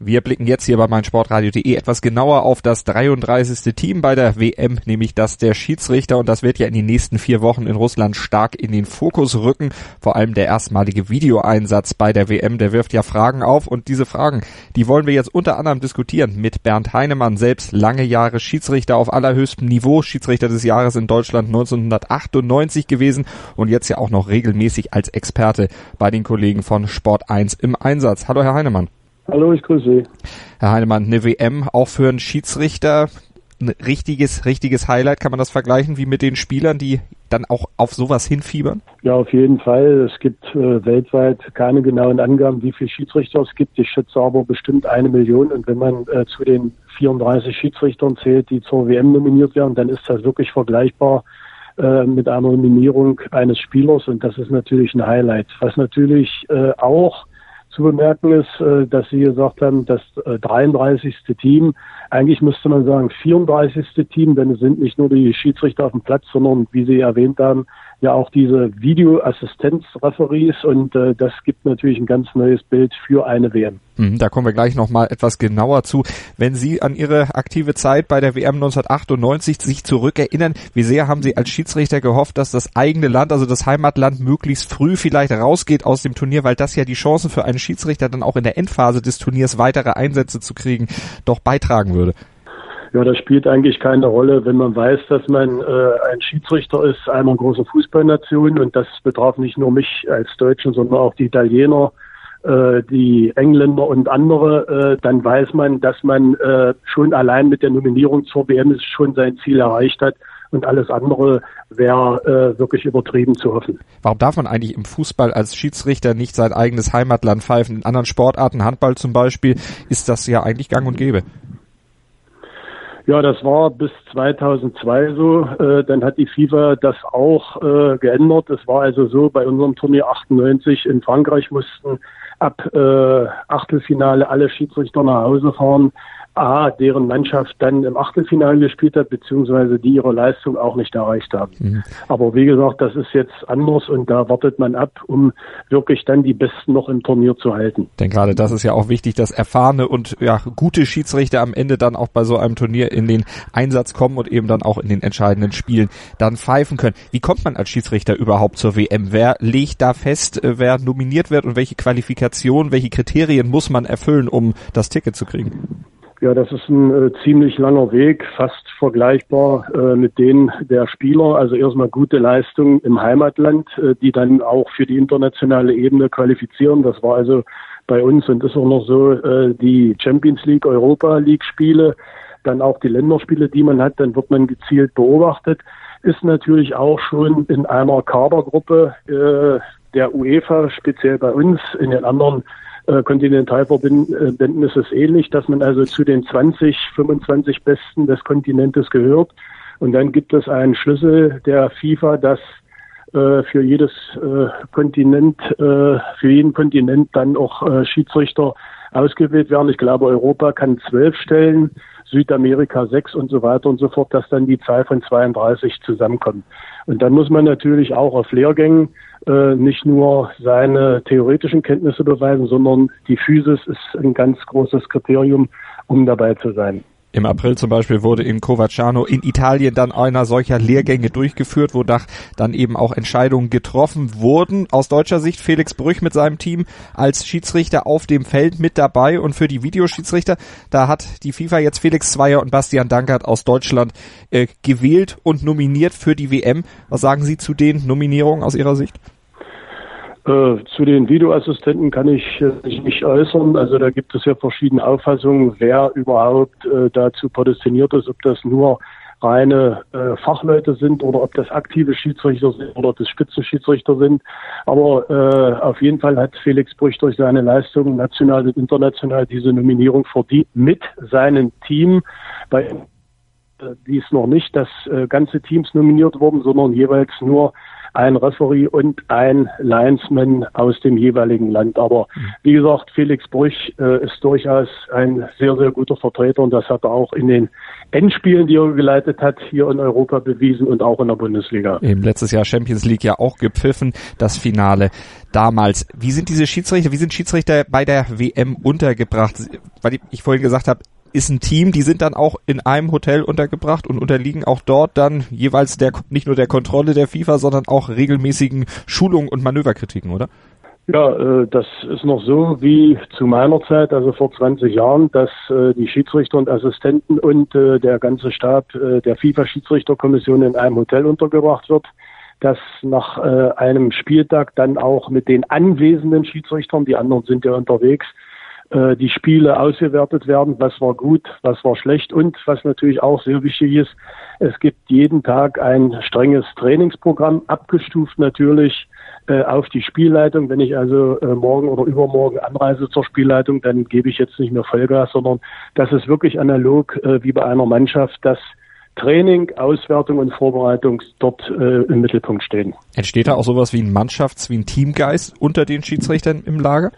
Wir blicken jetzt hier bei meinsportradio.de etwas genauer auf das 33. Team bei der WM, nämlich das der Schiedsrichter. Und das wird ja in den nächsten vier Wochen in Russland stark in den Fokus rücken. Vor allem der erstmalige Videoeinsatz bei der WM, der wirft ja Fragen auf. Und diese Fragen, die wollen wir jetzt unter anderem diskutieren mit Bernd Heinemann, selbst lange Jahre Schiedsrichter auf allerhöchstem Niveau, Schiedsrichter des Jahres in Deutschland 1998 gewesen und jetzt ja auch noch regelmäßig als Experte bei den Kollegen von Sport 1 im Einsatz. Hallo, Herr Heinemann. Hallo, ich grüße Sie. Herr Heinemann, eine WM auch für einen Schiedsrichter ein richtiges, richtiges Highlight. Kann man das vergleichen wie mit den Spielern, die dann auch auf sowas hinfiebern? Ja, auf jeden Fall. Es gibt äh, weltweit keine genauen Angaben, wie viele Schiedsrichter es gibt. Ich schätze aber bestimmt eine Million. Und wenn man äh, zu den 34 Schiedsrichtern zählt, die zur WM nominiert werden, dann ist das wirklich vergleichbar äh, mit einer Nominierung eines Spielers. Und das ist natürlich ein Highlight. Was natürlich äh, auch zu bemerken ist, äh, dass Sie gesagt haben, das 33. Äh, Team, eigentlich müsste man sagen 34. Team, denn es sind nicht nur die Schiedsrichter auf dem Platz, sondern wie Sie erwähnt haben, ja auch diese Videoassistenzreferees und äh, das gibt natürlich ein ganz neues Bild für eine WM. Mhm, da kommen wir gleich nochmal etwas genauer zu. Wenn Sie an Ihre aktive Zeit bei der WM 1998 sich zurückerinnern, wie sehr haben Sie als Schiedsrichter gehofft, dass das eigene Land, also das Heimatland, möglichst früh vielleicht rausgeht aus dem Turnier, weil das ja die Chancen für einen Schiedsrichter dann auch in der Endphase des Turniers weitere Einsätze zu kriegen, doch beitragen würde? Ja, das spielt eigentlich keine Rolle, wenn man weiß, dass man äh, ein Schiedsrichter ist einer großen Fußballnation und das betraf nicht nur mich als Deutschen, sondern auch die Italiener, äh, die Engländer und andere, äh, dann weiß man, dass man äh, schon allein mit der Nominierung zur WM schon sein Ziel erreicht hat und alles andere wäre äh, wirklich übertrieben zu hoffen. Warum darf man eigentlich im Fußball als Schiedsrichter nicht sein eigenes Heimatland pfeifen? In anderen Sportarten, Handball zum Beispiel, ist das ja eigentlich gang und gäbe. Ja, das war bis 2002 so. Äh, dann hat die FIFA das auch äh, geändert. Es war also so, bei unserem Turnier 98 in Frankreich mussten ab äh, Achtelfinale alle Schiedsrichter nach Hause fahren. A, deren Mannschaft dann im Achtelfinale gespielt hat, beziehungsweise die ihre Leistung auch nicht erreicht haben. Mhm. Aber wie gesagt, das ist jetzt anders und da wartet man ab, um wirklich dann die Besten noch im Turnier zu halten. Denn gerade das ist ja auch wichtig, dass erfahrene und ja, gute Schiedsrichter am Ende dann auch bei so einem Turnier in den Einsatz kommen und eben dann auch in den entscheidenden Spielen dann pfeifen können. Wie kommt man als Schiedsrichter überhaupt zur WM? Wer legt da fest, äh, wer nominiert wird und welche Qualifikation, welche Kriterien muss man erfüllen, um das Ticket zu kriegen? Ja, das ist ein äh, ziemlich langer Weg, fast vergleichbar äh, mit denen der Spieler. Also erstmal gute Leistungen im Heimatland, äh, die dann auch für die internationale Ebene qualifizieren. Das war also bei uns und ist auch noch so äh, die Champions League, Europa League Spiele, dann auch die Länderspiele, die man hat, dann wird man gezielt beobachtet. Ist natürlich auch schon in einer Kadergruppe äh, der UEFA, speziell bei uns, in den anderen äh, Kontinentalverbänden ist es ähnlich, dass man also zu den 20, 25 Besten des Kontinentes gehört. Und dann gibt es einen Schlüssel der FIFA, dass äh, für jedes äh, Kontinent, äh, für jeden Kontinent dann auch äh, Schiedsrichter ausgewählt werden. Ich glaube, Europa kann zwölf stellen, Südamerika sechs und so weiter und so fort, dass dann die Zahl von 32 zusammenkommt. Und dann muss man natürlich auch auf Lehrgängen äh, nicht nur seine theoretischen Kenntnisse beweisen, sondern die Physis ist ein ganz großes Kriterium, um dabei zu sein. Im April zum Beispiel wurde in Covaciano in Italien dann einer solcher Lehrgänge durchgeführt, wonach dann eben auch Entscheidungen getroffen wurden. Aus deutscher Sicht Felix Brüch mit seinem Team als Schiedsrichter auf dem Feld mit dabei und für die Videoschiedsrichter, da hat die FIFA jetzt Felix Zweier und Bastian Dankert aus Deutschland äh, gewählt und nominiert für die WM. Was sagen Sie zu den Nominierungen aus Ihrer Sicht? Äh, zu den Videoassistenten kann ich mich nicht äußern. Also da gibt es ja verschiedene Auffassungen, wer überhaupt äh, dazu prädestiniert ist, ob das nur reine äh, Fachleute sind oder ob das aktive Schiedsrichter sind oder ob das Spitzenschiedsrichter sind. Aber äh, auf jeden Fall hat Felix Brüch durch seine Leistungen national und international diese Nominierung verdient mit seinem Team. Bei äh, die ist noch nicht, dass äh, ganze Teams nominiert wurden, sondern jeweils nur ein Referee und ein Linesman aus dem jeweiligen Land. Aber wie gesagt, Felix Brüch äh, ist durchaus ein sehr, sehr guter Vertreter und das hat er auch in den Endspielen, die er geleitet hat, hier in Europa bewiesen und auch in der Bundesliga. Eben letztes Jahr Champions League ja auch gepfiffen, das Finale damals. Wie sind diese Schiedsrichter, wie sind Schiedsrichter bei der WM untergebracht? Weil ich vorhin gesagt habe, ist ein Team, die sind dann auch in einem Hotel untergebracht und unterliegen auch dort dann jeweils der nicht nur der Kontrolle der FIFA, sondern auch regelmäßigen Schulungen und Manöverkritiken, oder? Ja, äh, das ist noch so wie zu meiner Zeit, also vor 20 Jahren, dass äh, die Schiedsrichter und Assistenten und äh, der ganze Stab der FIFA-Schiedsrichterkommission in einem Hotel untergebracht wird, dass nach einem Spieltag dann auch mit den anwesenden Schiedsrichtern, die anderen sind ja unterwegs, äh, die Spiele ausgewertet werden, was war gut, was war schlecht und was natürlich auch sehr wichtig ist, es gibt jeden Tag ein strenges Trainingsprogramm, abgestuft natürlich äh, auf die Spielleitung. Wenn ich also äh, morgen oder übermorgen anreise zur Spielleitung, dann gebe ich jetzt nicht mehr Vollgas, sondern das ist wirklich analog äh, wie bei einer Mannschaft, dass Training, Auswertung und Vorbereitung dort äh, im Mittelpunkt stehen. Entsteht da auch sowas wie ein Mannschafts-, wie ein Teamgeist unter den Schiedsrichtern im Lager?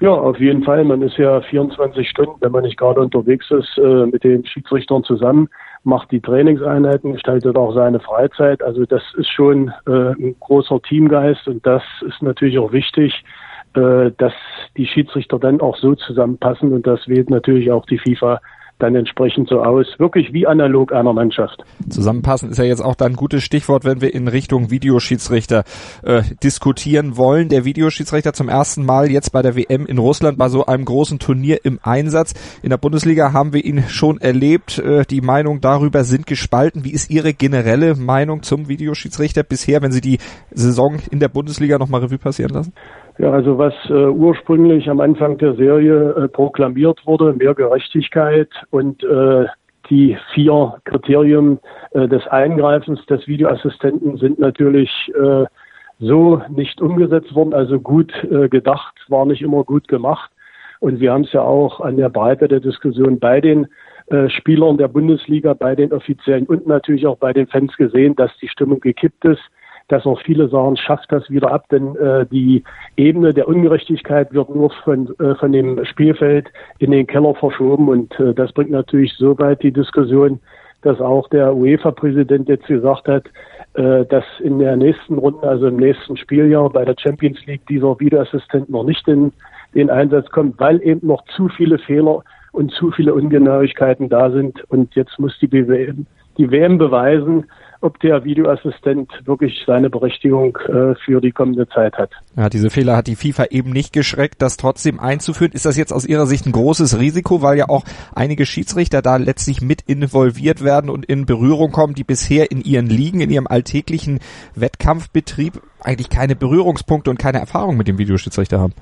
Ja, auf jeden Fall. Man ist ja 24 Stunden, wenn man nicht gerade unterwegs ist, äh, mit den Schiedsrichtern zusammen, macht die Trainingseinheiten, gestaltet auch seine Freizeit. Also das ist schon äh, ein großer Teamgeist und das ist natürlich auch wichtig, äh, dass die Schiedsrichter dann auch so zusammenpassen und das wählt natürlich auch die FIFA dann entsprechend so aus. Wirklich wie analog einer Mannschaft. Zusammenpassen ist ja jetzt auch dann ein gutes Stichwort, wenn wir in Richtung Videoschiedsrichter äh, diskutieren wollen. Der Videoschiedsrichter zum ersten Mal jetzt bei der WM in Russland bei so einem großen Turnier im Einsatz. In der Bundesliga haben wir ihn schon erlebt. Äh, die Meinungen darüber sind gespalten. Wie ist Ihre generelle Meinung zum Videoschiedsrichter bisher, wenn Sie die Saison in der Bundesliga nochmal Revue passieren lassen? Ja, also was äh, ursprünglich am Anfang der Serie äh, proklamiert wurde, mehr Gerechtigkeit und äh, die vier Kriterien äh, des Eingreifens des Videoassistenten sind natürlich äh, so nicht umgesetzt worden, also gut äh, gedacht, war nicht immer gut gemacht. Und wir haben es ja auch an der Breite der Diskussion bei den äh, Spielern der Bundesliga, bei den Offiziellen und natürlich auch bei den Fans gesehen, dass die Stimmung gekippt ist dass auch viele sagen, schafft das wieder ab, denn äh, die Ebene der Ungerechtigkeit wird nur von, äh, von dem Spielfeld in den Keller verschoben und äh, das bringt natürlich so weit die Diskussion, dass auch der UEFA-Präsident jetzt gesagt hat, äh, dass in der nächsten Runde, also im nächsten Spieljahr bei der Champions League dieser Videoassistent noch nicht in den Einsatz kommt, weil eben noch zu viele Fehler und zu viele Ungenauigkeiten da sind. Und jetzt muss die, BWM, die WM beweisen, ob der Videoassistent wirklich seine Berechtigung äh, für die kommende Zeit hat. Ja, diese Fehler hat die FIFA eben nicht geschreckt, das trotzdem einzuführen. Ist das jetzt aus Ihrer Sicht ein großes Risiko, weil ja auch einige Schiedsrichter da letztlich mit involviert werden und in Berührung kommen, die bisher in ihren Ligen, in ihrem alltäglichen Wettkampfbetrieb eigentlich keine Berührungspunkte und keine Erfahrung mit dem Videoschiedsrichter haben?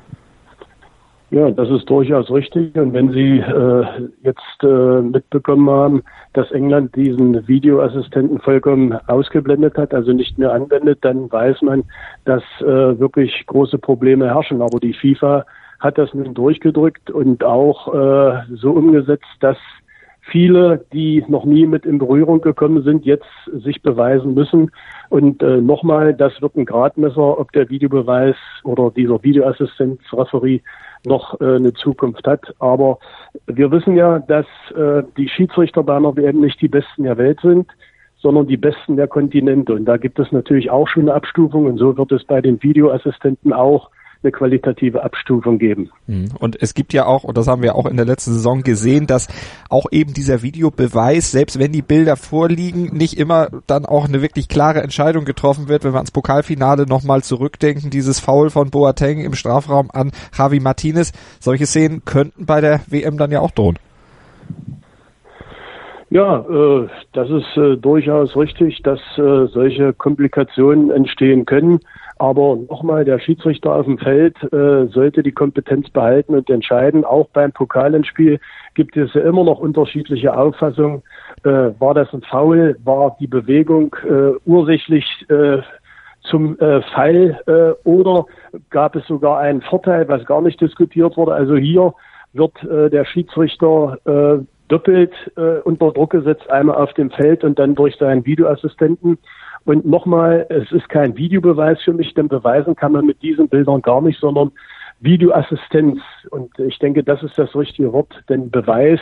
Ja, das ist durchaus richtig. Und wenn Sie äh, jetzt äh, mitbekommen haben, dass England diesen Videoassistenten vollkommen ausgeblendet hat, also nicht mehr anwendet, dann weiß man, dass äh, wirklich große Probleme herrschen. Aber die FIFA hat das nun durchgedrückt und auch äh, so umgesetzt, dass viele, die noch nie mit in Berührung gekommen sind, jetzt sich beweisen müssen. Und äh, nochmal, das wird ein Gradmesser, ob der Videobeweis oder dieser Videoassistenzreferie noch äh, eine Zukunft hat. Aber wir wissen ja, dass äh, die Schiedsrichter bei einer WM nicht die Besten der Welt sind, sondern die Besten der Kontinente. Und da gibt es natürlich auch schon eine Abstufung. Und so wird es bei den Videoassistenten auch eine qualitative Abstufung geben. Mhm. Und es gibt ja auch, und das haben wir auch in der letzten Saison gesehen, dass auch eben dieser Videobeweis, selbst wenn die Bilder vorliegen, nicht immer dann auch eine wirklich klare Entscheidung getroffen wird, wenn wir ans Pokalfinale nochmal zurückdenken, dieses Foul von Boateng im Strafraum an Javi Martinez. Solche Szenen könnten bei der WM dann ja auch drohen. Ja, äh, das ist äh, durchaus richtig, dass äh, solche Komplikationen entstehen können. Aber nochmal, der Schiedsrichter auf dem Feld äh, sollte die Kompetenz behalten und entscheiden. Auch beim Pokalendspiel gibt es ja immer noch unterschiedliche Auffassungen. Äh, war das ein Foul? War die Bewegung äh, ursächlich zum Fall oder gab es sogar einen Vorteil, was gar nicht diskutiert wurde? Also hier wird äh, der Schiedsrichter äh, doppelt äh, unter Druck gesetzt, einmal auf dem Feld und dann durch seinen Videoassistenten. Und nochmal, es ist kein Videobeweis für mich, denn beweisen kann man mit diesen Bildern gar nicht, sondern Videoassistenz. Und ich denke, das ist das richtige Wort, denn Beweis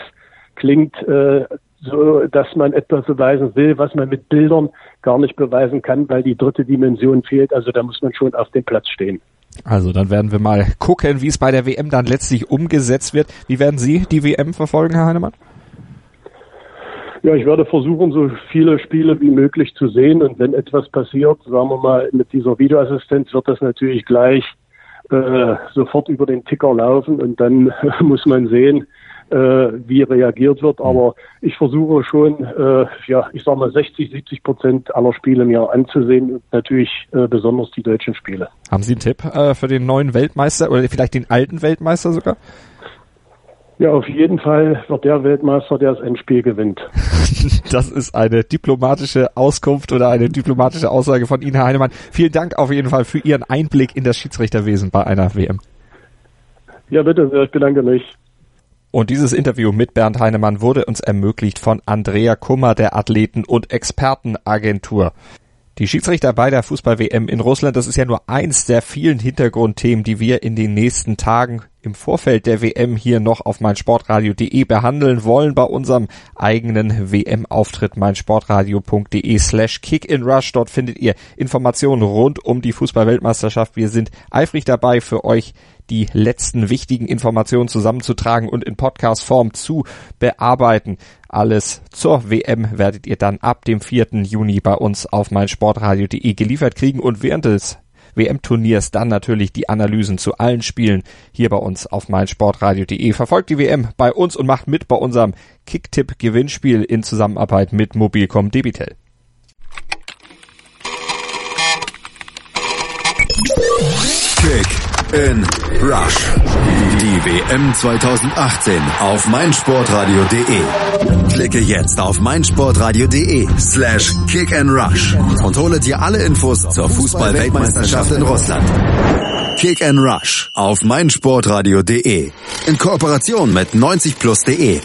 klingt äh, so, dass man etwas beweisen will, was man mit Bildern gar nicht beweisen kann, weil die dritte Dimension fehlt. Also da muss man schon auf dem Platz stehen. Also dann werden wir mal gucken, wie es bei der WM dann letztlich umgesetzt wird. Wie werden Sie die WM verfolgen, Herr Heinemann? Ja, ich werde versuchen, so viele Spiele wie möglich zu sehen. Und wenn etwas passiert, sagen wir mal, mit dieser Videoassistenz wird das natürlich gleich äh, sofort über den Ticker laufen. Und dann muss man sehen, äh, wie reagiert wird. Aber ich versuche schon, äh, ja, ich sage mal 60, 70 Prozent aller Spiele mir anzusehen und natürlich äh, besonders die deutschen Spiele. Haben Sie einen Tipp äh, für den neuen Weltmeister oder vielleicht den alten Weltmeister sogar? Ja, auf jeden Fall wird der Weltmeister, der das Endspiel gewinnt. Das ist eine diplomatische Auskunft oder eine diplomatische Aussage von Ihnen, Herr Heinemann. Vielen Dank auf jeden Fall für Ihren Einblick in das Schiedsrichterwesen bei einer WM. Ja, bitte, ich bedanke mich. Und dieses Interview mit Bernd Heinemann wurde uns ermöglicht von Andrea Kummer der Athleten- und Expertenagentur. Die Schiedsrichter bei der Fußball-WM in Russland, das ist ja nur eins der vielen Hintergrundthemen, die wir in den nächsten Tagen im Vorfeld der WM hier noch auf meinsportradio.de behandeln wollen bei unserem eigenen WM-Auftritt meinsportradio.de slash kickinrush. Dort findet ihr Informationen rund um die Fußball-Weltmeisterschaft. Wir sind eifrig dabei für euch die letzten wichtigen Informationen zusammenzutragen und in Podcast-Form zu bearbeiten. Alles zur WM werdet ihr dann ab dem 4. Juni bei uns auf meinsportradio.de geliefert kriegen und während des WM-Turniers dann natürlich die Analysen zu allen Spielen hier bei uns auf meinsportradio.de. Verfolgt die WM bei uns und macht mit bei unserem Kicktipp-Gewinnspiel in Zusammenarbeit mit Mobilcom Debitel. Kick in Rush. Die WM 2018 auf meinsportradio.de. Klicke jetzt auf meinsportradio.de slash kick and rush und hole dir alle Infos zur Fußball-Weltmeisterschaft in Russland. Kick and Rush auf meinsportradio.de in Kooperation mit 90plus.de